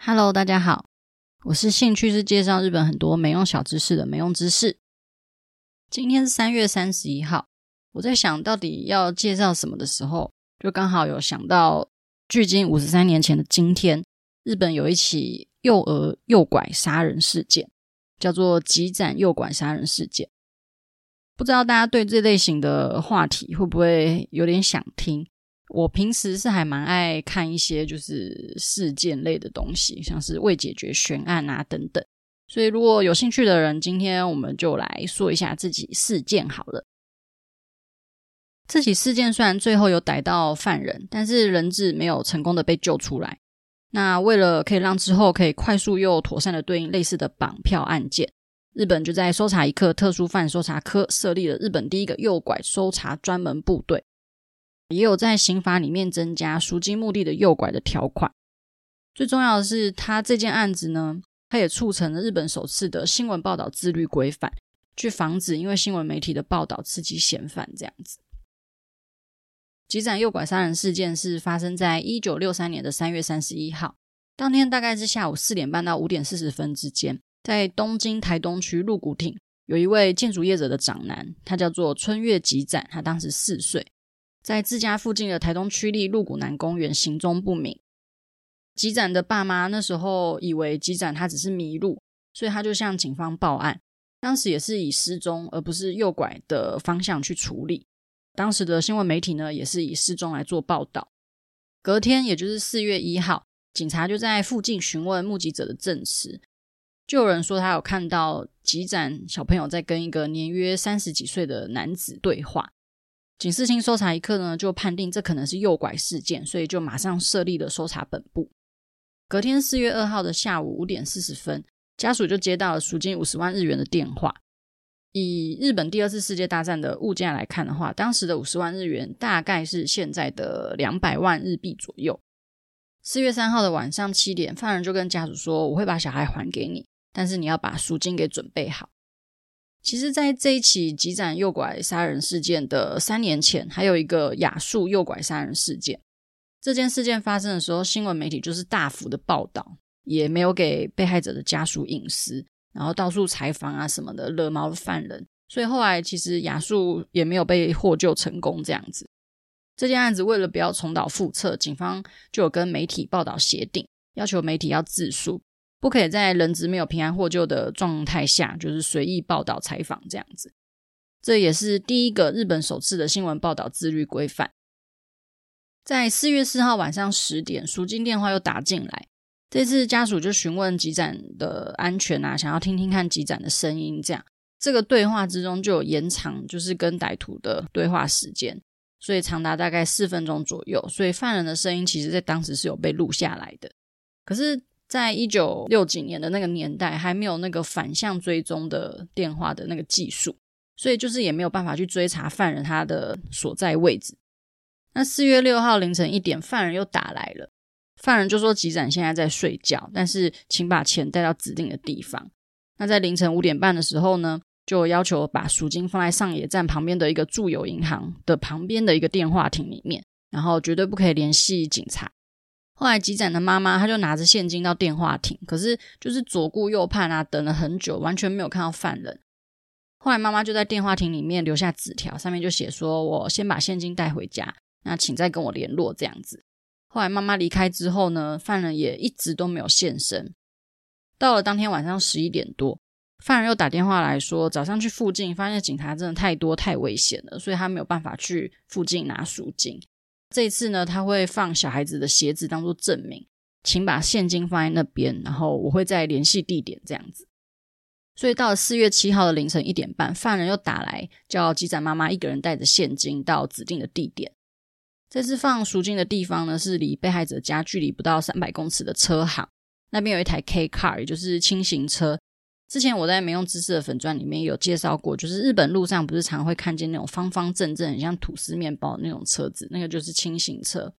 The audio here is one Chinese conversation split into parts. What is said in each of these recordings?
Hello，大家好，我是兴趣是介绍日本很多没用小知识的没用知识。今天是三月三十一号，我在想到底要介绍什么的时候，就刚好有想到，距今五十三年前的今天，日本有一起幼儿诱拐杀人事件，叫做吉斩诱拐杀人事件。不知道大家对这类型的话题会不会有点想听？我平时是还蛮爱看一些就是事件类的东西，像是未解决悬案啊等等。所以如果有兴趣的人，今天我们就来说一下这起事件好了。这起事件虽然最后有逮到犯人，但是人质没有成功的被救出来。那为了可以让之后可以快速又妥善的对应类似的绑票案件，日本就在搜查一课特殊犯搜查科设立了日本第一个诱拐搜查专门部队。也有在刑法里面增加赎金目的的诱拐的条款。最重要的是，他这件案子呢，他也促成了日本首次的新闻报道自律规范，去防止因为新闻媒体的报道刺激嫌犯这样子。吉斩诱拐杀人事件是发生在一九六三年的三月三十一号，当天大概是下午四点半到五点四十分之间，在东京台东区鹿谷町，有一位建筑业者的长男，他叫做春月吉展，他当时四岁。在自家附近的台东区立鹿谷南公园行踪不明。吉展的爸妈那时候以为吉展他只是迷路，所以他就向警方报案。当时也是以失踪而不是诱拐的方向去处理。当时的新闻媒体呢，也是以失踪来做报道。隔天，也就是四月一号，警察就在附近询问目击者的证词，就有人说他有看到吉展小朋友在跟一个年约三十几岁的男子对话。警视厅搜查一课呢，就判定这可能是诱拐事件，所以就马上设立了搜查本部。隔天四月二号的下午五点四十分，家属就接到了赎金五十万日元的电话。以日本第二次世界大战的物价来看的话，当时的五十万日元大概是现在的两百万日币左右。四月三号的晚上七点，犯人就跟家属说：“我会把小孩还给你，但是你要把赎金给准备好。”其实，在这一起吉斩诱拐杀人事件的三年前，还有一个雅树诱拐杀人事件。这件事件发生的时候，新闻媒体就是大幅的报道，也没有给被害者的家属隐私，然后到处采访啊什么的，惹毛了犯人。所以后来其实雅树也没有被获救成功。这样子，这件案子为了不要重蹈覆辙，警方就有跟媒体报道协定，要求媒体要自述。不可以在人质没有平安获救的状态下，就是随意报道采访这样子。这也是第一个日本首次的新闻报道自律规范。在四月四号晚上十点，赎金电话又打进来，这次家属就询问吉展的安全啊，想要听听看吉展的声音。这样，这个对话之中就有延长，就是跟歹徒的对话时间，所以长达大概四分钟左右。所以犯人的声音其实在当时是有被录下来的，可是。在一九六几年的那个年代，还没有那个反向追踪的电话的那个技术，所以就是也没有办法去追查犯人他的所在位置。那四月六号凌晨一点，犯人又打来了，犯人就说吉斩现在在睡觉，但是请把钱带到指定的地方。那在凌晨五点半的时候呢，就要求把赎金放在上野站旁边的一个住友银行的旁边的一个电话亭里面，然后绝对不可以联系警察。后来吉斩的妈妈，她就拿着现金到电话亭，可是就是左顾右盼啊，等了很久，完全没有看到犯人。后来妈妈就在电话亭里面留下纸条，上面就写说：“我先把现金带回家，那请再跟我联络。”这样子。后来妈妈离开之后呢，犯人也一直都没有现身。到了当天晚上十一点多，犯人又打电话来说，早上去附近发现警察真的太多太危险了，所以他没有办法去附近拿赎金。这次呢，他会放小孩子的鞋子当做证明，请把现金放在那边，然后我会再联系地点这样子。所以到了四月七号的凌晨一点半，犯人又打来，叫机长妈妈一个人带着现金到指定的地点。这次放赎金的地方呢，是离被害者家距离不到三百公尺的车行，那边有一台 K car，也就是轻型车。之前我在没用知识的粉钻里面有介绍过，就是日本路上不是常会看见那种方方正正、很像吐司面包那种车子，那个就是轻型车。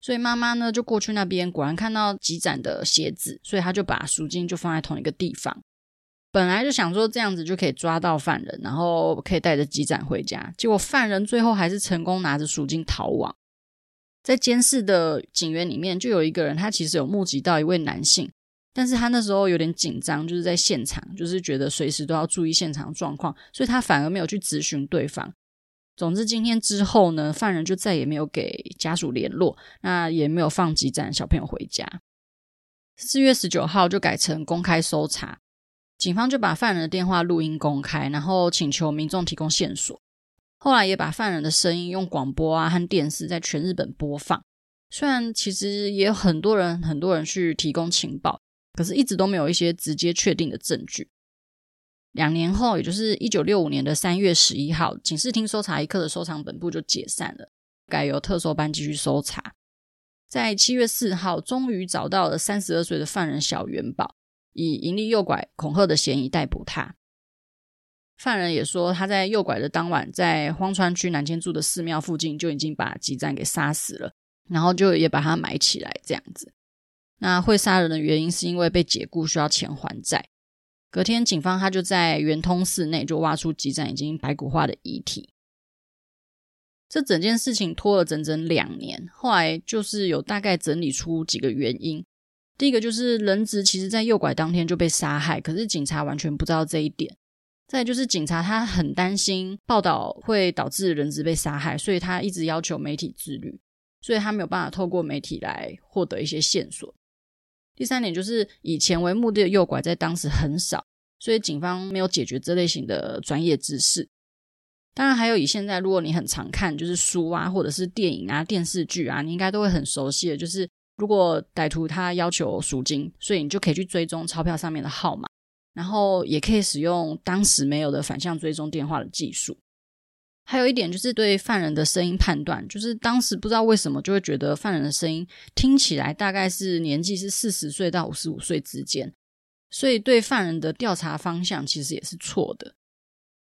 所以妈妈呢就过去那边，果然看到积攒的鞋子，所以她就把赎金就放在同一个地方。本来就想说这样子就可以抓到犯人，然后可以带着积攒回家。结果犯人最后还是成功拿着赎金逃亡。在监视的警员里面，就有一个人，他其实有目击到一位男性，但是他那时候有点紧张，就是在现场，就是觉得随时都要注意现场状况，所以他反而没有去咨询对方。总之，今天之后呢，犯人就再也没有给家属联络，那也没有放急诊小朋友回家。四月十九号就改成公开搜查，警方就把犯人的电话录音公开，然后请求民众提供线索。后来也把犯人的声音用广播啊和电视在全日本播放。虽然其实也有很多人很多人去提供情报，可是一直都没有一些直接确定的证据。两年后，也就是一九六五年的三月十一号，警视厅搜查一课的收藏本部就解散了，改由特搜班继续搜查。在七月四号，终于找到了三十二岁的犯人小元宝，以营利诱拐恐吓的嫌疑逮捕他。犯人也说，他在诱拐的当晚，在荒川区南千住的寺庙附近就已经把吉赞给杀死了，然后就也把他埋起来这样子。那会杀人的原因是因为被解雇，需要钱还债。隔天，警方他就在圆通寺内就挖出几盏已经白骨化的遗体。这整件事情拖了整整两年，后来就是有大概整理出几个原因。第一个就是人质其实在诱拐当天就被杀害，可是警察完全不知道这一点。再就是警察，他很担心报道会导致人质被杀害，所以他一直要求媒体自律，所以他没有办法透过媒体来获得一些线索。第三点就是以钱为目的的诱拐在当时很少，所以警方没有解决这类型的专业知识。当然还有以现在如果你很常看就是书啊，或者是电影啊、电视剧啊，你应该都会很熟悉的，就是如果歹徒他要求赎金，所以你就可以去追踪钞票上面的号码。然后也可以使用当时没有的反向追踪电话的技术。还有一点就是对犯人的声音判断，就是当时不知道为什么就会觉得犯人的声音听起来大概是年纪是四十岁到五十五岁之间，所以对犯人的调查方向其实也是错的。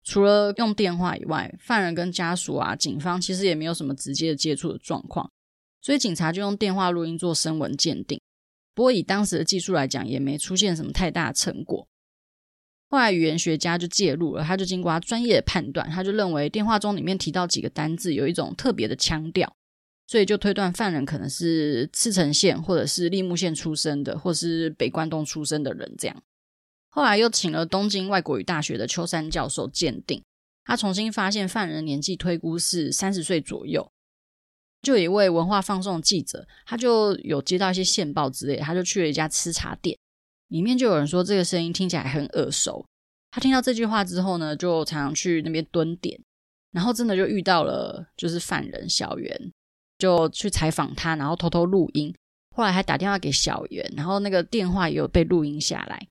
除了用电话以外，犯人跟家属啊、警方其实也没有什么直接的接触的状况，所以警察就用电话录音做声纹鉴定。不过以当时的技术来讲，也没出现什么太大成果。后来语言学家就介入了，他就经过他专业的判断，他就认为电话中里面提到几个单字有一种特别的腔调，所以就推断犯人可能是赤城县或者是栃木县出生的，或是北关东出生的人这样。后来又请了东京外国语大学的秋山教授鉴定，他重新发现犯人年纪推估是三十岁左右。就有一位文化放送记者，他就有接到一些线报之类，他就去了一家吃茶店。里面就有人说这个声音听起来很耳熟。他听到这句话之后呢，就常常去那边蹲点，然后真的就遇到了就是犯人小袁，就去采访他，然后偷偷录音。后来还打电话给小袁，然后那个电话也有被录音下来。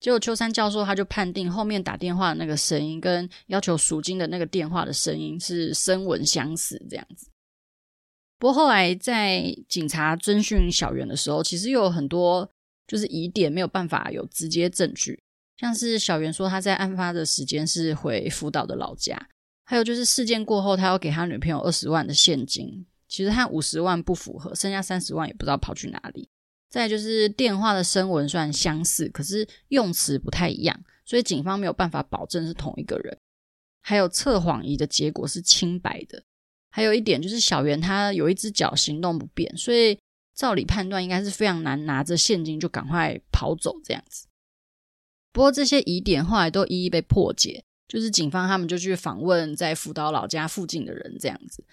结果秋山教授他就判定后面打电话的那个声音跟要求赎金的那个电话的声音是声纹相似这样子。不过后来在警察侦讯小袁的时候，其实有很多。就是疑点没有办法有直接证据，像是小袁说他在案发的时间是回福岛的老家，还有就是事件过后他要给他女朋友二十万的现金，其实他五十万不符合，剩下三十万也不知道跑去哪里。再就是电话的声纹算相似，可是用词不太一样，所以警方没有办法保证是同一个人。还有测谎仪的结果是清白的，还有一点就是小袁他有一只脚行动不便，所以。照理判断，应该是非常难拿着现金就赶快跑走这样子。不过这些疑点后来都一一被破解，就是警方他们就去访问在福岛老家附近的人，这样子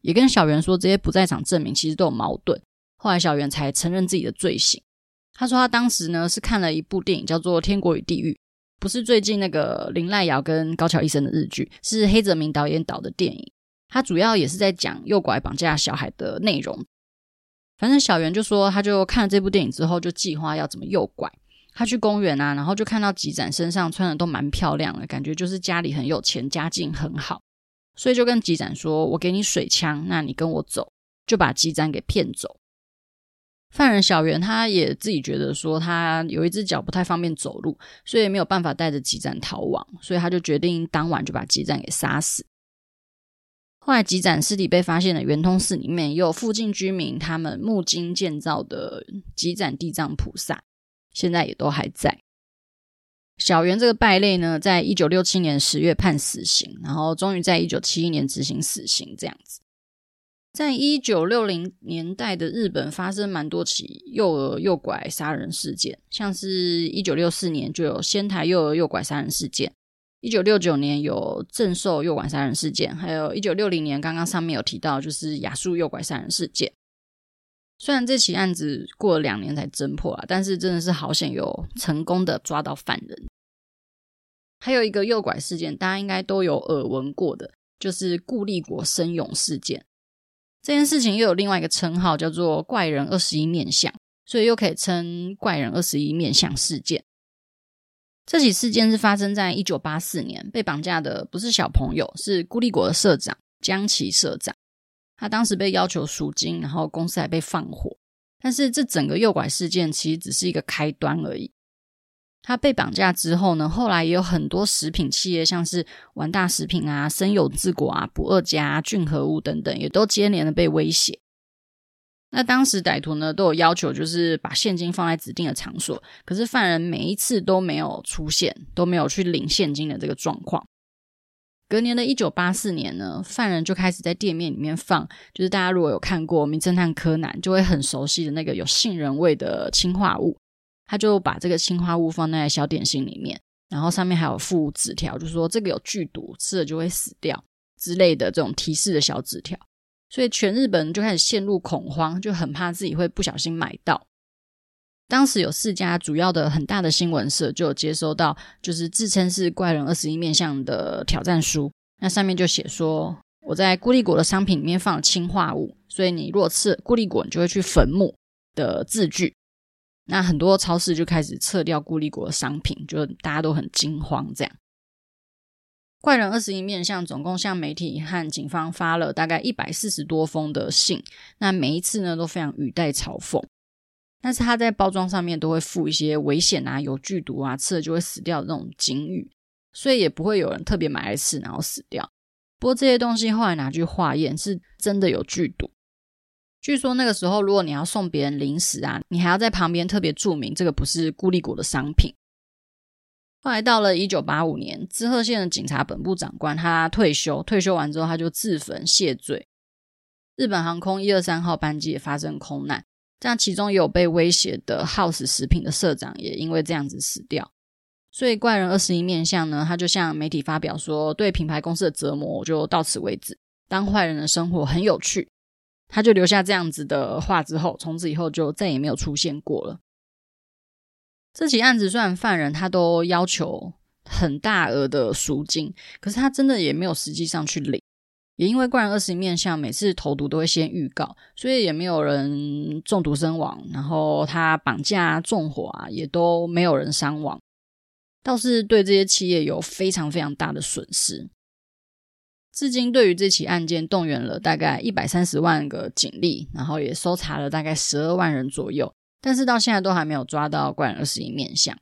也跟小袁说这些不在场证明其实都有矛盾。后来小袁才承认自己的罪行。他说他当时呢是看了一部电影叫做《天国与地狱》，不是最近那个林濑遥跟高桥医生的日剧，是黑泽明导演导的电影。他主要也是在讲诱拐绑架小孩的内容。反正小袁就说，他就看了这部电影之后，就计划要怎么诱拐。他去公园啊，然后就看到吉展身上穿的都蛮漂亮的，感觉就是家里很有钱，家境很好，所以就跟吉展说：“我给你水枪，那你跟我走。”就把吉展给骗走。犯人小袁他也自己觉得说，他有一只脚不太方便走路，所以没有办法带着吉展逃亡，所以他就决定当晚就把吉展给杀死。后来，吉展尸体被发现的圆通寺里面，也有附近居民他们木金建造的吉展地藏菩萨，现在也都还在。小圆这个败类呢，在一九六七年十月判死刑，然后终于在一九七一年执行死刑，这样子。在一九六零年代的日本，发生蛮多起幼儿诱拐杀人事件，像是一九六四年就有仙台幼儿诱拐杀人事件，一九六九年有正受诱拐杀人事件，还有一九六零年刚刚上面有提到，就是雅树诱拐杀人事件。虽然这起案子过了两年才侦破啊，但是真的是好险有成功的抓到犯人。还有一个诱拐事件，大家应该都有耳闻过的，就是顾立国生勇事件。这件事情又有另外一个称号，叫做“怪人二十一面相”，所以又可以称“怪人二十一面相事件”。这起事件是发生在一九八四年，被绑架的不是小朋友，是孤立国的社长江崎社长。他当时被要求赎金，然后公司还被放火。但是这整个诱拐事件其实只是一个开端而已。他被绑架之后呢，后来也有很多食品企业，像是丸大食品啊、森永制菓啊、不二家啊、俊和屋等等，也都接连的被威胁。那当时歹徒呢都有要求，就是把现金放在指定的场所，可是犯人每一次都没有出现，都没有去领现金的这个状况。隔年的一九八四年呢，犯人就开始在店面里面放，就是大家如果有看过《名侦探柯南》，就会很熟悉的那个有杏仁味的氰化物。他就把这个氰化物放在小点心里面，然后上面还有附纸条，就说这个有剧毒，吃了就会死掉之类的这种提示的小纸条。所以全日本就开始陷入恐慌，就很怕自己会不小心买到。当时有四家主要的很大的新闻社就有接收到，就是自称是怪人二十一面相的挑战书，那上面就写说我在孤立果的商品里面放了氰化物，所以你如果吃孤立果，你就会去坟墓的字句。那很多超市就开始撤掉孤立果的商品，就大家都很惊慌。这样，怪人二十一面相总共向媒体和警方发了大概一百四十多封的信，那每一次呢都非常语带嘲讽，但是他在包装上面都会附一些危险啊、有剧毒啊、吃了就会死掉的这种警语，所以也不会有人特别买来吃然后死掉。不过这些东西后来拿去化验，是真的有剧毒。据说那个时候，如果你要送别人零食啊，你还要在旁边特别注明这个不是孤立果的商品。后来到了一九八五年，滋贺县的警察本部长官他退休，退休完之后他就自焚谢罪。日本航空一二三号班机也发生空难，这样其中有被威胁的 House 食品的社长也因为这样子死掉。所以怪人二十一面相呢，他就向媒体发表说，对品牌公司的折磨就到此为止，当坏人的生活很有趣。他就留下这样子的话之后，从此以后就再也没有出现过了。这起案子虽然犯人他都要求很大额的赎金，可是他真的也没有实际上去领。也因为怪人二十一面相每次投毒都会先预告，所以也没有人中毒身亡。然后他绑架纵火啊，也都没有人伤亡，倒是对这些企业有非常非常大的损失。至今，对于这起案件，动员了大概一百三十万个警力，然后也搜查了大概十二万人左右，但是到现在都还没有抓到怪人二十一面相。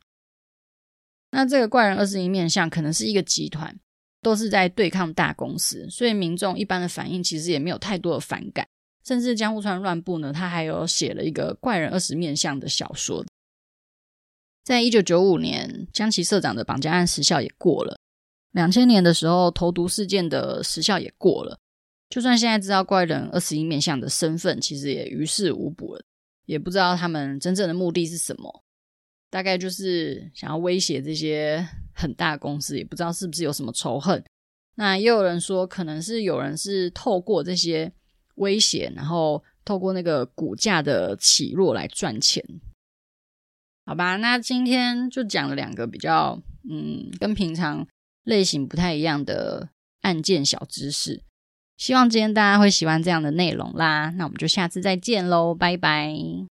那这个怪人二十一面相可能是一个集团，都是在对抗大公司，所以民众一般的反应其实也没有太多的反感。甚至江户川乱步呢，他还有写了一个怪人二十面相的小说。在一九九五年，江崎社长的绑架案时效也过了。两千年的时候，投毒事件的时效也过了。就算现在知道怪人二十一面相的身份，其实也于事无补了。也不知道他们真正的目的是什么，大概就是想要威胁这些很大公司，也不知道是不是有什么仇恨。那也有人说，可能是有人是透过这些威胁，然后透过那个股价的起落来赚钱。好吧，那今天就讲了两个比较，嗯，跟平常。类型不太一样的案件小知识，希望今天大家会喜欢这样的内容啦。那我们就下次再见喽，拜拜。